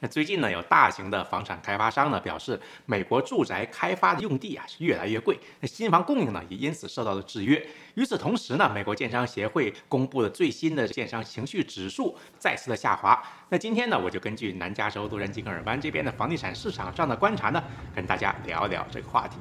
那最近呢，有大型的房产开发商呢表示，美国住宅开发的用地啊是越来越贵，那新房供应呢也因此受到了制约。与此同时呢，美国建商协会公布的最新的建商情绪指数再次的下滑。那今天呢，我就根据南加州洛杉矶跟尔湾这边的房地产市场上的观察呢，跟大家聊聊这个话题。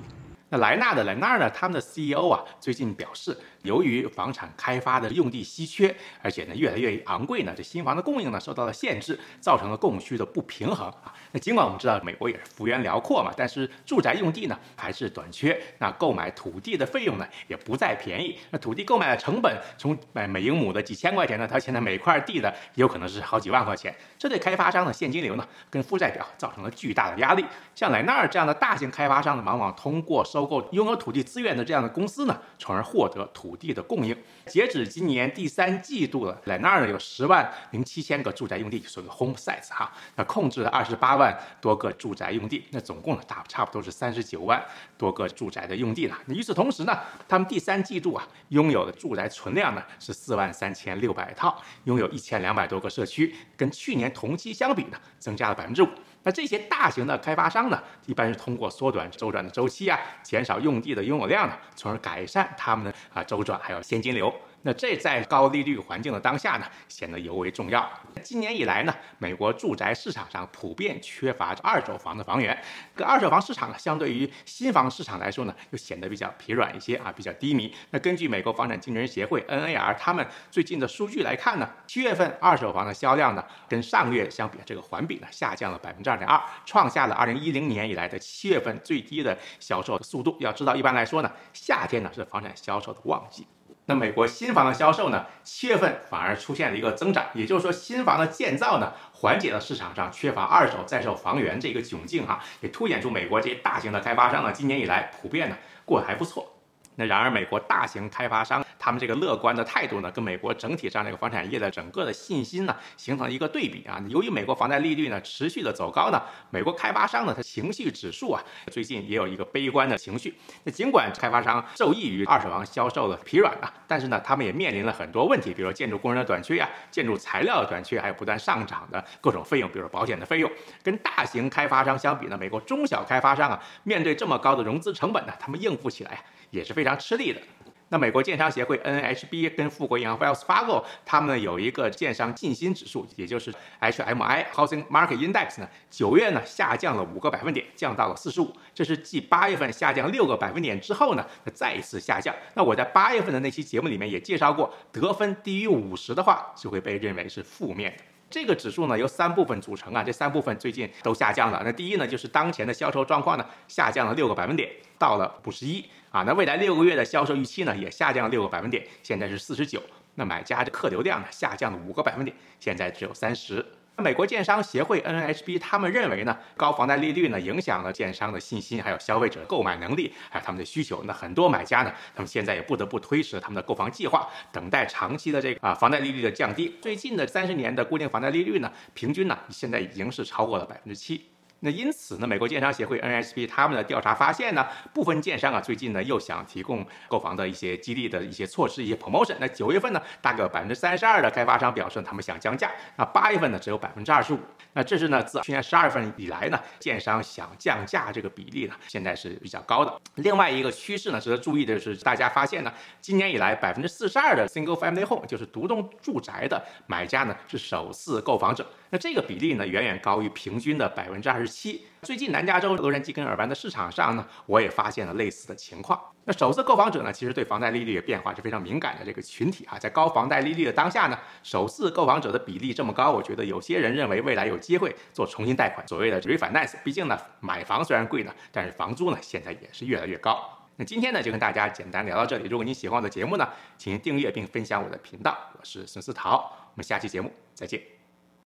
那莱纳的莱纳呢，他们的 CEO 啊，最近表示。由于房产开发的用地稀缺，而且呢越来越昂贵呢，这新房的供应呢受到了限制，造成了供需的不平衡啊。那尽管我们知道美国也是幅员辽阔嘛，但是住宅用地呢还是短缺。那购买土地的费用呢也不再便宜。那土地购买的成本从每每英亩的几千块钱呢，它现在每块地的有可能是好几万块钱。这对开发商的现金流呢跟负债表造成了巨大的压力。像莱纳这样的大型开发商呢，往往通过收购拥有土地资源的这样的公司呢，从而获得土。地的供应，截止今年第三季度了，在那儿呢有十万零七千个住宅用地，所谓的 home sites 哈，那控制了二十八万多个住宅用地，那总共呢大差不多是三十九万多个住宅的用地了。与此同时呢，他们第三季度啊拥有的住宅存量呢是四万三千六百套，拥有一千两百多个社区，跟去年同期相比呢增加了百分之五。那这些大型的开发商呢，一般是通过缩短周转的周期啊，减少用地的拥有量呢，从而改善他们的啊周转还有现金流。那这在高利率环境的当下呢，显得尤为重要。今年以来呢，美国住宅市场上普遍缺乏二手房的房源，这二手房市场呢，相对于新房市场来说呢，又显得比较疲软一些啊，比较低迷。那根据美国房产经纪人协会 NAR 他们最近的数据来看呢，七月份二手房的销量呢，跟上个月相比，这个环比呢下降了百分之二点二，创下了二零一零年以来的七月份最低的销售速度。要知道，一般来说呢，夏天呢是房产销售的旺季。那美国新房的销售呢，七月份反而出现了一个增长，也就是说新房的建造呢，缓解了市场上缺乏二手在售房源这个窘境哈，也凸显出美国这些大型的开发商呢，今年以来普遍呢过得还不错。那然而，美国大型开发商他们这个乐观的态度呢，跟美国整体上这个房产业的整个的信心呢，形成一个对比啊。由于美国房贷利率呢持续的走高呢，美国开发商呢，它情绪指数啊，最近也有一个悲观的情绪。那尽管开发商受益于二手房销售的疲软啊，但是呢，他们也面临了很多问题，比如说建筑工人的短缺呀，建筑材料的短缺，还有不断上涨的各种费用，比如保险的费用。跟大型开发商相比呢，美国中小开发商啊，面对这么高的融资成本呢，他们应付起来也是非常吃力的。那美国建商协会 NHB 跟富国银行 Wells Fargo 他们有一个建商信心指数，也就是 HMI Housing Market Index 呢，九月呢下降了五个百分点，降到了四十五，这是继八月份下降六个百分点之后呢，再一次下降。那我在八月份的那期节目里面也介绍过，得分低于五十的话，就会被认为是负面的。这个指数呢由三部分组成啊，这三部分最近都下降了。那第一呢，就是当前的销售状况呢下降了六个百分点，到了五十一啊。那未来六个月的销售预期呢也下降了六个百分点，现在是四十九。那买家的客流量呢下降了五个百分点，现在只有三十。美国建商协会 NHB 他们认为呢，高房贷利率呢影响了建商的信心，还有消费者购买能力，还有他们的需求。那很多买家呢，他们现在也不得不推迟他们的购房计划，等待长期的这个啊房贷利率的降低。最近的三十年的固定房贷利率呢，平均呢现在已经是超过了百分之七。那因此呢，美国建商协会 NHB 他们的调查发现呢，部分建商啊最近呢又想提供购房的一些激励的一些措施，一些 promotion。那九月份呢，大概百分之三十二的开发商表示他们想降价。那八月份呢，只有百分之二十五。那这是呢自去年十二月份以来呢，建商想降价这个比例呢，现在是比较高的。另外一个趋势呢，值得注意的是，大家发现呢，今年以来百分之四十二的 single family home 就是独栋住宅的买家呢是首次购房者。那这个比例呢，远远高于平均的百分之二十七。最近南加州洛杉矶跟尔湾的市场上呢，我也发现了类似的情况。那首次购房者呢，其实对房贷利率的变化是非常敏感的这个群体啊，在高房贷利率的当下呢，首次购房者的比例这么高，我觉得有些人认为未来有机会做重新贷款，所谓的 refinance。毕竟呢，买房虽然贵呢，但是房租呢现在也是越来越高。那今天呢，就跟大家简单聊到这里。如果你喜欢我的节目呢，请订阅并分享我的频道。我是孙思桃，我们下期节目再见。